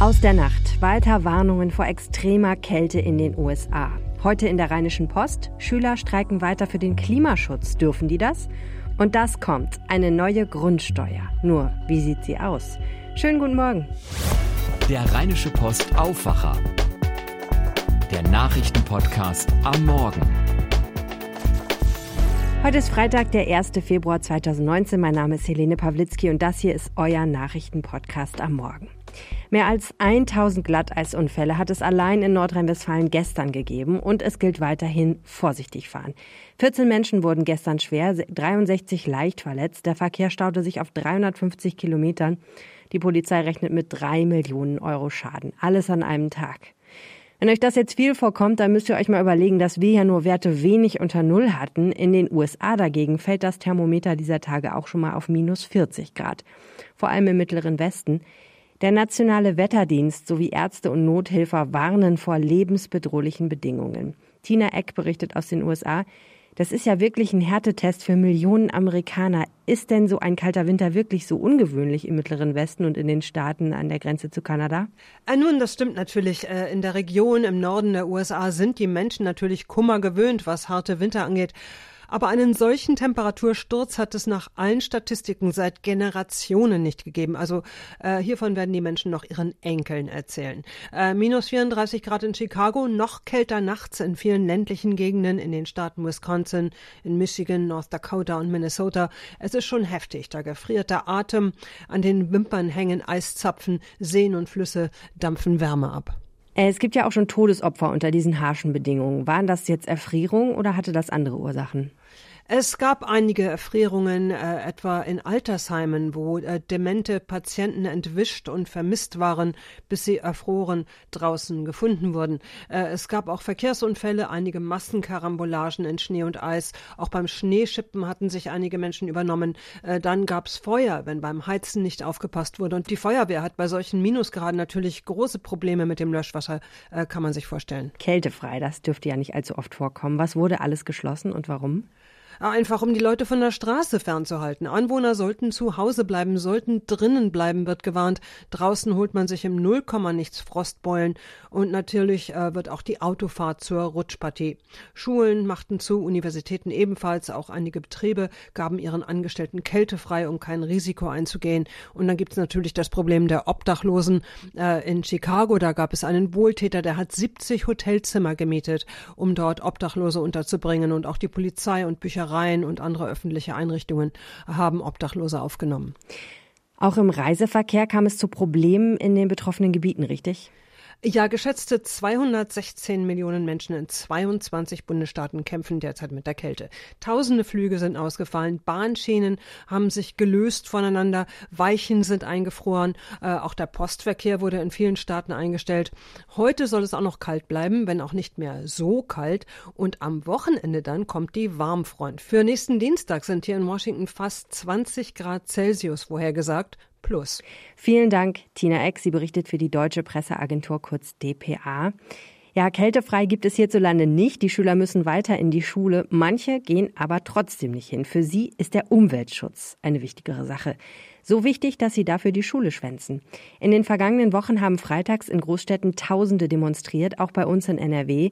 Aus der Nacht weiter Warnungen vor extremer Kälte in den USA. Heute in der Rheinischen Post, Schüler streiken weiter für den Klimaschutz. Dürfen die das? Und das kommt, eine neue Grundsteuer. Nur, wie sieht sie aus? Schönen guten Morgen. Der Rheinische Post Aufwacher. Der Nachrichtenpodcast am Morgen. Heute ist Freitag, der 1. Februar 2019. Mein Name ist Helene Pawlitzki und das hier ist euer Nachrichtenpodcast am Morgen. Mehr als 1000 Glatteisunfälle hat es allein in Nordrhein-Westfalen gestern gegeben und es gilt weiterhin vorsichtig fahren. 14 Menschen wurden gestern schwer, 63 leicht verletzt. Der Verkehr staute sich auf 350 Kilometern. Die Polizei rechnet mit drei Millionen Euro Schaden. Alles an einem Tag. Wenn euch das jetzt viel vorkommt, dann müsst ihr euch mal überlegen, dass wir ja nur Werte wenig unter Null hatten. In den USA dagegen fällt das Thermometer dieser Tage auch schon mal auf minus 40 Grad. Vor allem im mittleren Westen. Der Nationale Wetterdienst sowie Ärzte und Nothilfer warnen vor lebensbedrohlichen Bedingungen. Tina Eck berichtet aus den USA. Das ist ja wirklich ein Härtetest für Millionen Amerikaner. Ist denn so ein kalter Winter wirklich so ungewöhnlich im Mittleren Westen und in den Staaten an der Grenze zu Kanada? Äh, nun, das stimmt natürlich. Äh, in der Region im Norden der USA sind die Menschen natürlich Kummer gewöhnt, was harte Winter angeht. Aber einen solchen Temperatursturz hat es nach allen Statistiken seit Generationen nicht gegeben. Also äh, hiervon werden die Menschen noch ihren Enkeln erzählen. Äh, minus 34 Grad in Chicago, noch kälter nachts in vielen ländlichen Gegenden in den Staaten Wisconsin, in Michigan, North Dakota und Minnesota. Es ist schon heftig. Da gefriert der Atem, an den Wimpern hängen Eiszapfen, Seen und Flüsse dampfen Wärme ab. Äh, es gibt ja auch schon Todesopfer unter diesen harschen Bedingungen. Waren das jetzt Erfrierungen oder hatte das andere Ursachen? Es gab einige Erfrierungen, äh, etwa in Altersheimen, wo äh, demente Patienten entwischt und vermisst waren, bis sie erfroren draußen gefunden wurden. Äh, es gab auch Verkehrsunfälle, einige Massenkarambolagen in Schnee und Eis. Auch beim Schneeschippen hatten sich einige Menschen übernommen. Äh, dann gab es Feuer, wenn beim Heizen nicht aufgepasst wurde. Und die Feuerwehr hat bei solchen Minusgraden natürlich große Probleme mit dem Löschwasser, äh, kann man sich vorstellen. Kältefrei, das dürfte ja nicht allzu oft vorkommen. Was wurde alles geschlossen und warum? Einfach um die Leute von der Straße fernzuhalten. Anwohner sollten zu Hause bleiben, sollten drinnen bleiben, wird gewarnt. Draußen holt man sich im Nullkomma nichts Frostbeulen. Und natürlich äh, wird auch die Autofahrt zur Rutschpartie. Schulen machten zu, Universitäten ebenfalls. Auch einige Betriebe gaben ihren Angestellten Kälte frei, um kein Risiko einzugehen. Und dann gibt es natürlich das Problem der Obdachlosen. Äh, in Chicago, da gab es einen Wohltäter, der hat 70 Hotelzimmer gemietet, um dort Obdachlose unterzubringen. Und auch die Polizei und Büchereien Büchereien und andere öffentliche Einrichtungen haben Obdachlose aufgenommen. Auch im Reiseverkehr kam es zu Problemen in den betroffenen Gebieten, richtig? Ja, geschätzte 216 Millionen Menschen in 22 Bundesstaaten kämpfen derzeit mit der Kälte. Tausende Flüge sind ausgefallen, Bahnschienen haben sich gelöst voneinander, Weichen sind eingefroren, äh, auch der Postverkehr wurde in vielen Staaten eingestellt. Heute soll es auch noch kalt bleiben, wenn auch nicht mehr so kalt. Und am Wochenende dann kommt die Warmfront. Für nächsten Dienstag sind hier in Washington fast 20 Grad Celsius vorhergesagt. Plus. Vielen Dank, Tina Eck. Sie berichtet für die Deutsche Presseagentur, kurz DPA. Ja, kältefrei gibt es hierzulande nicht. Die Schüler müssen weiter in die Schule. Manche gehen aber trotzdem nicht hin. Für sie ist der Umweltschutz eine wichtigere Sache. So wichtig, dass sie dafür die Schule schwänzen. In den vergangenen Wochen haben freitags in Großstädten Tausende demonstriert, auch bei uns in NRW.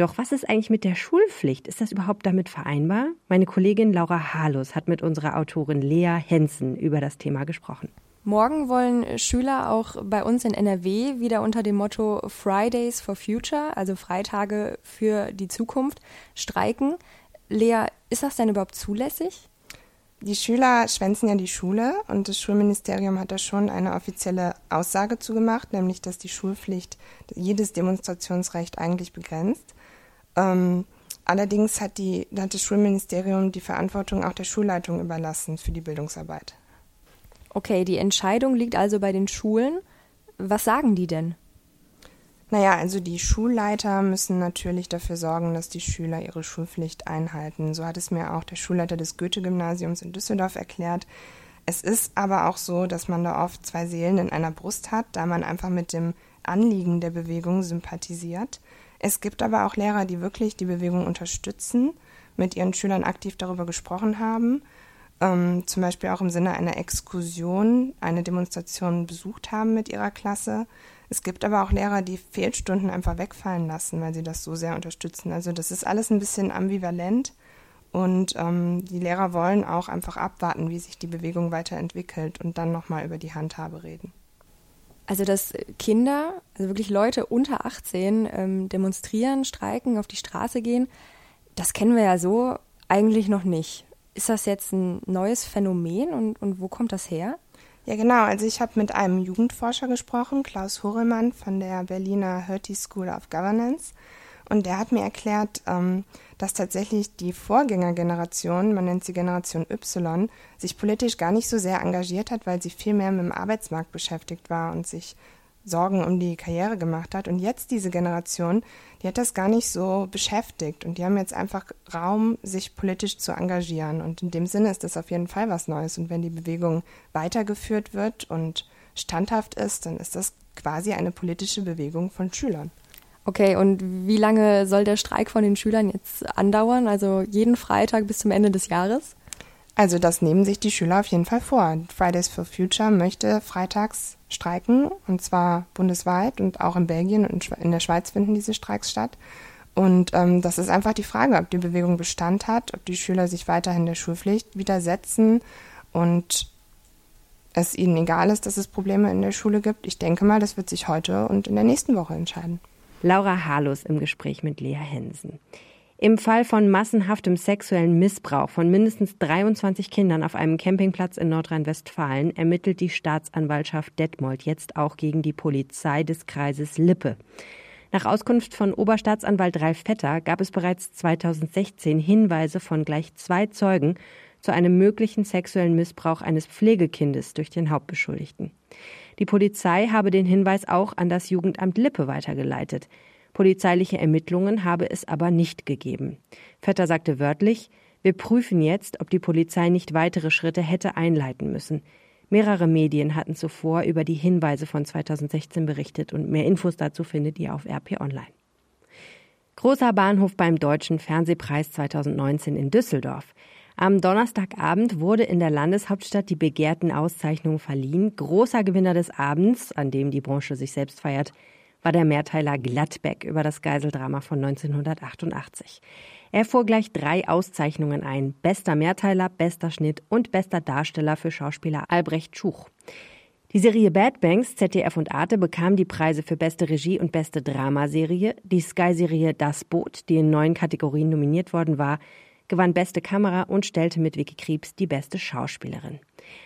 Doch was ist eigentlich mit der Schulpflicht? Ist das überhaupt damit vereinbar? Meine Kollegin Laura Halus hat mit unserer Autorin Lea Hensen über das Thema gesprochen. Morgen wollen Schüler auch bei uns in NRW wieder unter dem Motto Fridays for Future, also Freitage für die Zukunft, streiken. Lea, ist das denn überhaupt zulässig? Die Schüler schwänzen ja die Schule und das Schulministerium hat da schon eine offizielle Aussage zugemacht, nämlich dass die Schulpflicht jedes Demonstrationsrecht eigentlich begrenzt. Ähm, allerdings hat, die, hat das Schulministerium die Verantwortung auch der Schulleitung überlassen für die Bildungsarbeit. Okay, die Entscheidung liegt also bei den Schulen. Was sagen die denn? Naja, also die Schulleiter müssen natürlich dafür sorgen, dass die Schüler ihre Schulpflicht einhalten. So hat es mir auch der Schulleiter des Goethe-Gymnasiums in Düsseldorf erklärt. Es ist aber auch so, dass man da oft zwei Seelen in einer Brust hat, da man einfach mit dem Anliegen der Bewegung sympathisiert. Es gibt aber auch Lehrer, die wirklich die Bewegung unterstützen, mit ihren Schülern aktiv darüber gesprochen haben. ähm, zum Beispiel auch im Sinne einer Exkursion eine Demonstration besucht haben mit ihrer Klasse. Es gibt aber auch Lehrer, die Fehlstunden einfach wegfallen lassen, weil sie das so sehr unterstützen. Also das ist alles ein bisschen ambivalent und ähm, die Lehrer wollen auch einfach abwarten, wie sich die Bewegung weiterentwickelt und dann nochmal über die Handhabe reden. Also dass Kinder, also wirklich Leute unter 18 ähm, demonstrieren, streiken, auf die Straße gehen, das kennen wir ja so eigentlich noch nicht. Ist das jetzt ein neues Phänomen und, und wo kommt das her? Ja, genau. Also ich habe mit einem Jugendforscher gesprochen, Klaus Horelmann von der Berliner Hertie School of Governance. Und der hat mir erklärt, ähm, dass tatsächlich die Vorgängergeneration, man nennt sie Generation Y, sich politisch gar nicht so sehr engagiert hat, weil sie viel mehr mit dem Arbeitsmarkt beschäftigt war und sich Sorgen um die Karriere gemacht hat. Und jetzt diese Generation, die hat das gar nicht so beschäftigt und die haben jetzt einfach Raum, sich politisch zu engagieren. Und in dem Sinne ist das auf jeden Fall was Neues. Und wenn die Bewegung weitergeführt wird und standhaft ist, dann ist das quasi eine politische Bewegung von Schülern. Okay, und wie lange soll der Streik von den Schülern jetzt andauern? Also jeden Freitag bis zum Ende des Jahres? Also das nehmen sich die Schüler auf jeden Fall vor. Fridays for Future möchte freitags streiken, und zwar bundesweit und auch in Belgien und in der Schweiz finden diese Streiks statt. Und ähm, das ist einfach die Frage, ob die Bewegung Bestand hat, ob die Schüler sich weiterhin der Schulpflicht widersetzen und es ihnen egal ist, dass es Probleme in der Schule gibt. Ich denke mal, das wird sich heute und in der nächsten Woche entscheiden. Laura Harlos im Gespräch mit Lea Hensen. Im Fall von massenhaftem sexuellen Missbrauch von mindestens 23 Kindern auf einem Campingplatz in Nordrhein-Westfalen ermittelt die Staatsanwaltschaft Detmold jetzt auch gegen die Polizei des Kreises Lippe. Nach Auskunft von Oberstaatsanwalt Ralf Vetter gab es bereits 2016 Hinweise von gleich zwei Zeugen zu einem möglichen sexuellen Missbrauch eines Pflegekindes durch den Hauptbeschuldigten. Die Polizei habe den Hinweis auch an das Jugendamt Lippe weitergeleitet. Polizeiliche Ermittlungen habe es aber nicht gegeben. Vetter sagte wörtlich, wir prüfen jetzt, ob die Polizei nicht weitere Schritte hätte einleiten müssen. Mehrere Medien hatten zuvor über die Hinweise von 2016 berichtet und mehr Infos dazu findet ihr auf RP Online. Großer Bahnhof beim Deutschen Fernsehpreis 2019 in Düsseldorf. Am Donnerstagabend wurde in der Landeshauptstadt die begehrten Auszeichnungen verliehen. Großer Gewinner des Abends, an dem die Branche sich selbst feiert, war der Mehrteiler Gladbeck über das Geiseldrama von 1988. Er fuhr gleich drei Auszeichnungen ein. Bester Mehrteiler, bester Schnitt und bester Darsteller für Schauspieler Albrecht Schuch. Die Serie Bad Banks, ZDF und Arte bekam die Preise für beste Regie und beste Dramaserie. Die Sky-Serie Das Boot, die in neun Kategorien nominiert worden war, gewann beste Kamera und stellte mit Vicky Kriebs die beste Schauspielerin.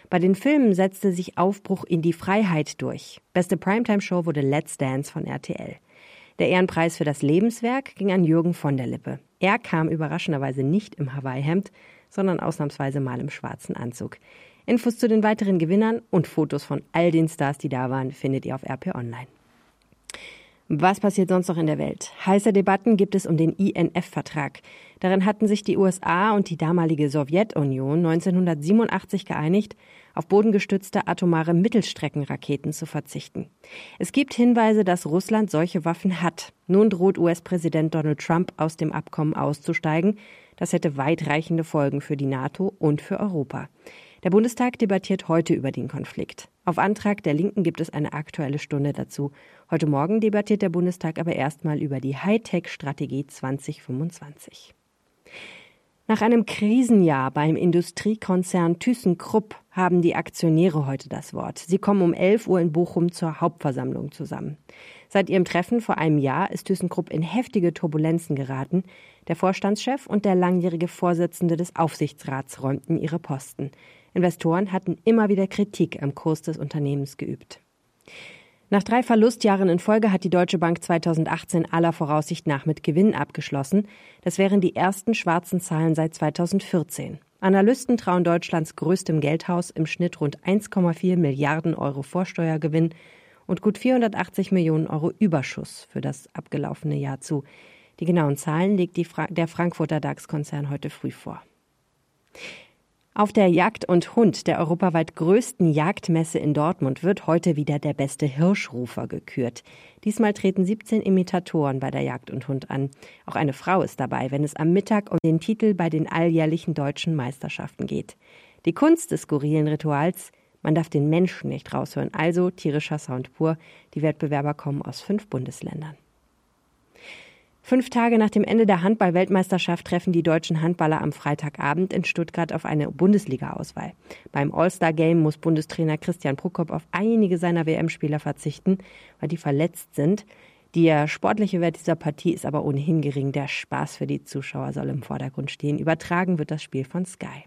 Bei den Filmen setzte sich Aufbruch in die Freiheit durch. Beste Primetime-Show wurde Let's Dance von RTL. Der Ehrenpreis für das Lebenswerk ging an Jürgen von der Lippe. Er kam überraschenderweise nicht im Hawaii-Hemd, sondern ausnahmsweise mal im schwarzen Anzug. Infos zu den weiteren Gewinnern und Fotos von all den Stars, die da waren, findet ihr auf RP Online. Was passiert sonst noch in der Welt? Heiße Debatten gibt es um den INF-Vertrag. Darin hatten sich die USA und die damalige Sowjetunion 1987 geeinigt, auf bodengestützte atomare Mittelstreckenraketen zu verzichten. Es gibt Hinweise, dass Russland solche Waffen hat. Nun droht US-Präsident Donald Trump aus dem Abkommen auszusteigen. Das hätte weitreichende Folgen für die NATO und für Europa. Der Bundestag debattiert heute über den Konflikt. Auf Antrag der Linken gibt es eine aktuelle Stunde dazu. Heute Morgen debattiert der Bundestag aber erstmal über die Hightech-Strategie 2025. Nach einem Krisenjahr beim Industriekonzern ThyssenKrupp haben die Aktionäre heute das Wort. Sie kommen um 11 Uhr in Bochum zur Hauptversammlung zusammen. Seit ihrem Treffen vor einem Jahr ist ThyssenKrupp in heftige Turbulenzen geraten. Der Vorstandschef und der langjährige Vorsitzende des Aufsichtsrats räumten ihre Posten. Investoren hatten immer wieder Kritik am Kurs des Unternehmens geübt. Nach drei Verlustjahren in Folge hat die Deutsche Bank 2018 aller Voraussicht nach mit Gewinn abgeschlossen. Das wären die ersten schwarzen Zahlen seit 2014. Analysten trauen Deutschlands größtem Geldhaus im Schnitt rund 1,4 Milliarden Euro Vorsteuergewinn und gut 480 Millionen Euro Überschuss für das abgelaufene Jahr zu. Die genauen Zahlen legt Fra der Frankfurter DAX-Konzern heute früh vor. Auf der Jagd und Hund, der europaweit größten Jagdmesse in Dortmund, wird heute wieder der beste Hirschrufer gekürt. Diesmal treten 17 Imitatoren bei der Jagd und Hund an. Auch eine Frau ist dabei, wenn es am Mittag um den Titel bei den alljährlichen deutschen Meisterschaften geht. Die Kunst des skurrilen Rituals, man darf den Menschen nicht raushören, also tierischer Sound pur. Die Wettbewerber kommen aus fünf Bundesländern. Fünf Tage nach dem Ende der Handball-Weltmeisterschaft treffen die deutschen Handballer am Freitagabend in Stuttgart auf eine Bundesliga-Auswahl. Beim All-Star-Game muss Bundestrainer Christian Prokop auf einige seiner WM-Spieler verzichten, weil die verletzt sind. Der sportliche Wert dieser Partie ist aber ohnehin gering. Der Spaß für die Zuschauer soll im Vordergrund stehen. Übertragen wird das Spiel von Sky.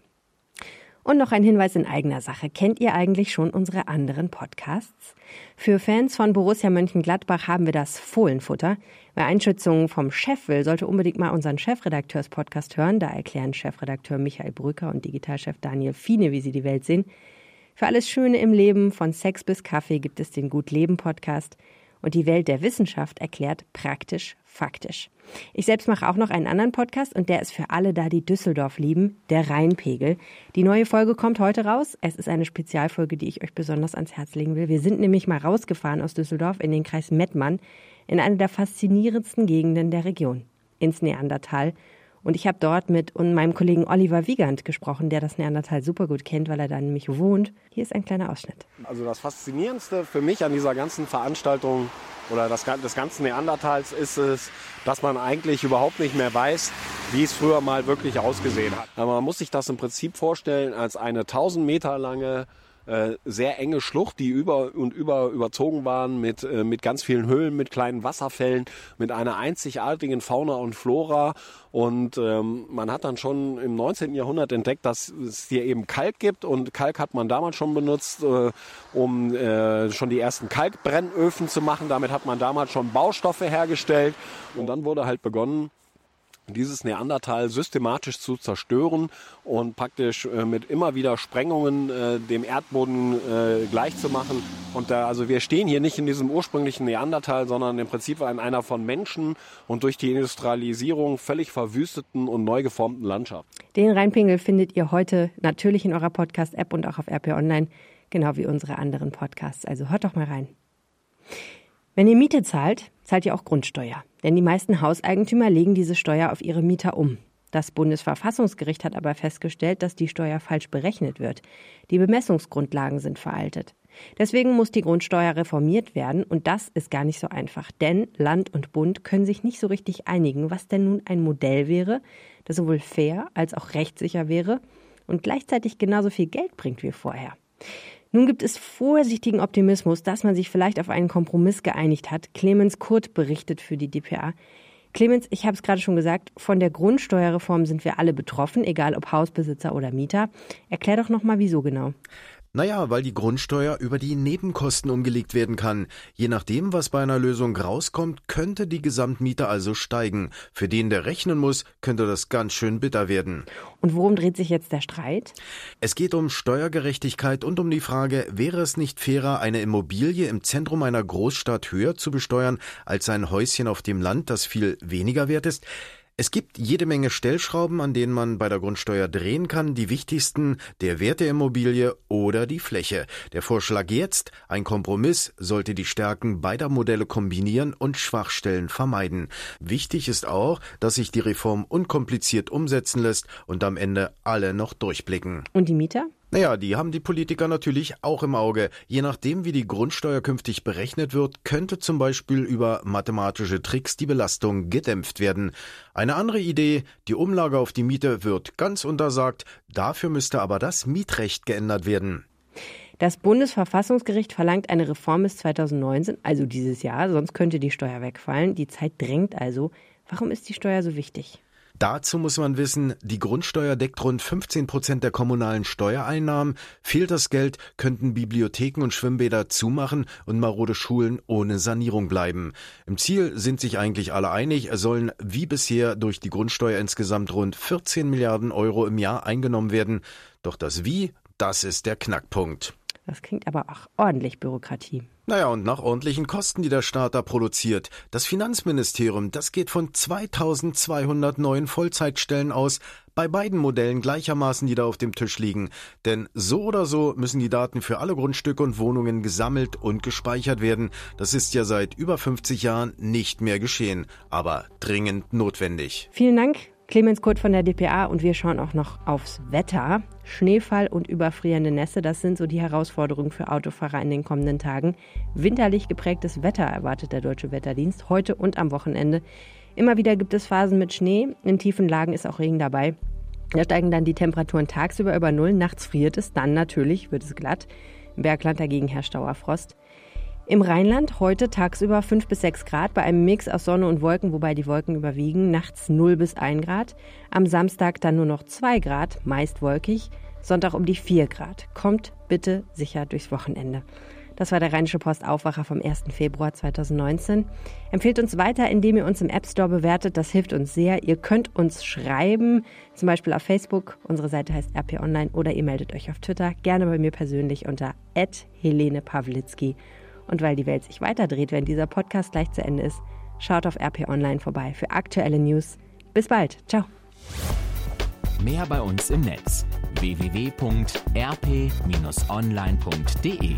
Und noch ein Hinweis in eigener Sache. Kennt ihr eigentlich schon unsere anderen Podcasts? Für Fans von Borussia Mönchengladbach haben wir das Fohlenfutter. Wer Einschätzungen vom Chef will, sollte unbedingt mal unseren Chefredakteurs-Podcast hören. Da erklären Chefredakteur Michael Brücker und Digitalchef Daniel Fiene, wie sie die Welt sehen. Für alles Schöne im Leben, von Sex bis Kaffee, gibt es den Gut Leben Podcast und die Welt der Wissenschaft erklärt praktisch faktisch. Ich selbst mache auch noch einen anderen Podcast und der ist für alle da, die Düsseldorf lieben, der Rheinpegel. Die neue Folge kommt heute raus. Es ist eine Spezialfolge, die ich euch besonders ans Herz legen will. Wir sind nämlich mal rausgefahren aus Düsseldorf in den Kreis Mettmann, in eine der faszinierendsten Gegenden der Region, ins Neandertal und ich habe dort mit meinem Kollegen Oliver Wiegand gesprochen, der das Neandertal super gut kennt, weil er da nämlich wohnt. Hier ist ein kleiner Ausschnitt. Also das Faszinierendste für mich an dieser ganzen Veranstaltung oder das, des ganzen Neandertals ist es, dass man eigentlich überhaupt nicht mehr weiß, wie es früher mal wirklich ausgesehen hat. Aber man muss sich das im Prinzip vorstellen als eine 1000 Meter lange äh, sehr enge Schlucht, die über und über überzogen waren mit, äh, mit ganz vielen Höhlen, mit kleinen Wasserfällen, mit einer einzigartigen Fauna und Flora. Und ähm, man hat dann schon im 19. Jahrhundert entdeckt, dass es hier eben Kalk gibt. Und Kalk hat man damals schon benutzt, äh, um äh, schon die ersten Kalkbrennöfen zu machen. Damit hat man damals schon Baustoffe hergestellt. Und dann wurde halt begonnen, dieses Neandertal systematisch zu zerstören und praktisch äh, mit immer wieder Sprengungen äh, dem Erdboden äh, gleich zu machen. Und da, also wir stehen hier nicht in diesem ursprünglichen Neandertal, sondern im Prinzip in einer von Menschen und durch die Industrialisierung völlig verwüsteten und neu geformten Landschaft. Den Rheinpingel findet ihr heute natürlich in eurer Podcast-App und auch auf RP Online, genau wie unsere anderen Podcasts. Also hört doch mal rein. Wenn ihr Miete zahlt, zahlt ihr auch Grundsteuer. Denn die meisten Hauseigentümer legen diese Steuer auf ihre Mieter um. Das Bundesverfassungsgericht hat aber festgestellt, dass die Steuer falsch berechnet wird. Die Bemessungsgrundlagen sind veraltet. Deswegen muss die Grundsteuer reformiert werden und das ist gar nicht so einfach, denn Land und Bund können sich nicht so richtig einigen, was denn nun ein Modell wäre, das sowohl fair als auch rechtssicher wäre und gleichzeitig genauso viel Geld bringt wie vorher. Nun gibt es vorsichtigen Optimismus, dass man sich vielleicht auf einen Kompromiss geeinigt hat. Clemens Kurt berichtet für die DPA. Clemens, ich habe es gerade schon gesagt, von der Grundsteuerreform sind wir alle betroffen, egal ob Hausbesitzer oder Mieter. Erklär doch noch mal, wieso genau. Naja, weil die Grundsteuer über die Nebenkosten umgelegt werden kann. Je nachdem, was bei einer Lösung rauskommt, könnte die Gesamtmiete also steigen. Für den, der rechnen muss, könnte das ganz schön bitter werden. Und worum dreht sich jetzt der Streit? Es geht um Steuergerechtigkeit und um die Frage, wäre es nicht fairer, eine Immobilie im Zentrum einer Großstadt höher zu besteuern als ein Häuschen auf dem Land, das viel weniger wert ist? Es gibt jede Menge Stellschrauben, an denen man bei der Grundsteuer drehen kann. Die wichtigsten, der Wert der Immobilie oder die Fläche. Der Vorschlag jetzt, ein Kompromiss, sollte die Stärken beider Modelle kombinieren und Schwachstellen vermeiden. Wichtig ist auch, dass sich die Reform unkompliziert umsetzen lässt und am Ende alle noch durchblicken. Und die Mieter? Naja, die haben die Politiker natürlich auch im Auge. Je nachdem, wie die Grundsteuer künftig berechnet wird, könnte zum Beispiel über mathematische Tricks die Belastung gedämpft werden. Eine andere Idee, die Umlage auf die Miete wird ganz untersagt, dafür müsste aber das Mietrecht geändert werden. Das Bundesverfassungsgericht verlangt eine Reform bis 2019, also dieses Jahr, sonst könnte die Steuer wegfallen. Die Zeit drängt also. Warum ist die Steuer so wichtig? Dazu muss man wissen, die Grundsteuer deckt rund 15 Prozent der kommunalen Steuereinnahmen. Fehlt das Geld, könnten Bibliotheken und Schwimmbäder zumachen und marode Schulen ohne Sanierung bleiben. Im Ziel sind sich eigentlich alle einig, sollen wie bisher durch die Grundsteuer insgesamt rund 14 Milliarden Euro im Jahr eingenommen werden. Doch das Wie, das ist der Knackpunkt. Das klingt aber auch ordentlich Bürokratie. Naja, und nach ordentlichen Kosten, die der Staat da produziert. Das Finanzministerium, das geht von 2200 neuen Vollzeitstellen aus, bei beiden Modellen gleichermaßen, die da auf dem Tisch liegen. Denn so oder so müssen die Daten für alle Grundstücke und Wohnungen gesammelt und gespeichert werden. Das ist ja seit über 50 Jahren nicht mehr geschehen, aber dringend notwendig. Vielen Dank Clemens Kurt von der DPA und wir schauen auch noch aufs Wetter. Schneefall und überfrierende Nässe, das sind so die Herausforderungen für Autofahrer in den kommenden Tagen. Winterlich geprägtes Wetter erwartet der Deutsche Wetterdienst heute und am Wochenende. Immer wieder gibt es Phasen mit Schnee, in tiefen Lagen ist auch Regen dabei. Da steigen dann die Temperaturen tagsüber über Null, nachts friert es, dann natürlich wird es glatt. Im Bergland dagegen herrscht Dauerfrost. Im Rheinland heute tagsüber 5 bis 6 Grad bei einem Mix aus Sonne und Wolken, wobei die Wolken überwiegen, nachts 0 bis 1 Grad. Am Samstag dann nur noch 2 Grad, meist wolkig. Sonntag um die 4 Grad. Kommt bitte sicher durchs Wochenende. Das war der Rheinische Post Aufwacher vom 1. Februar 2019. Empfehlt uns weiter, indem ihr uns im App Store bewertet. Das hilft uns sehr. Ihr könnt uns schreiben, zum Beispiel auf Facebook. Unsere Seite heißt RP Online oder ihr meldet euch auf Twitter. Gerne bei mir persönlich unter Helene Pawlitzki. Und weil die Welt sich weiterdreht, wenn dieser Podcast gleich zu Ende ist, schaut auf RP Online vorbei für aktuelle News. Bis bald. Ciao. Mehr bei uns im Netz www.rp-online.de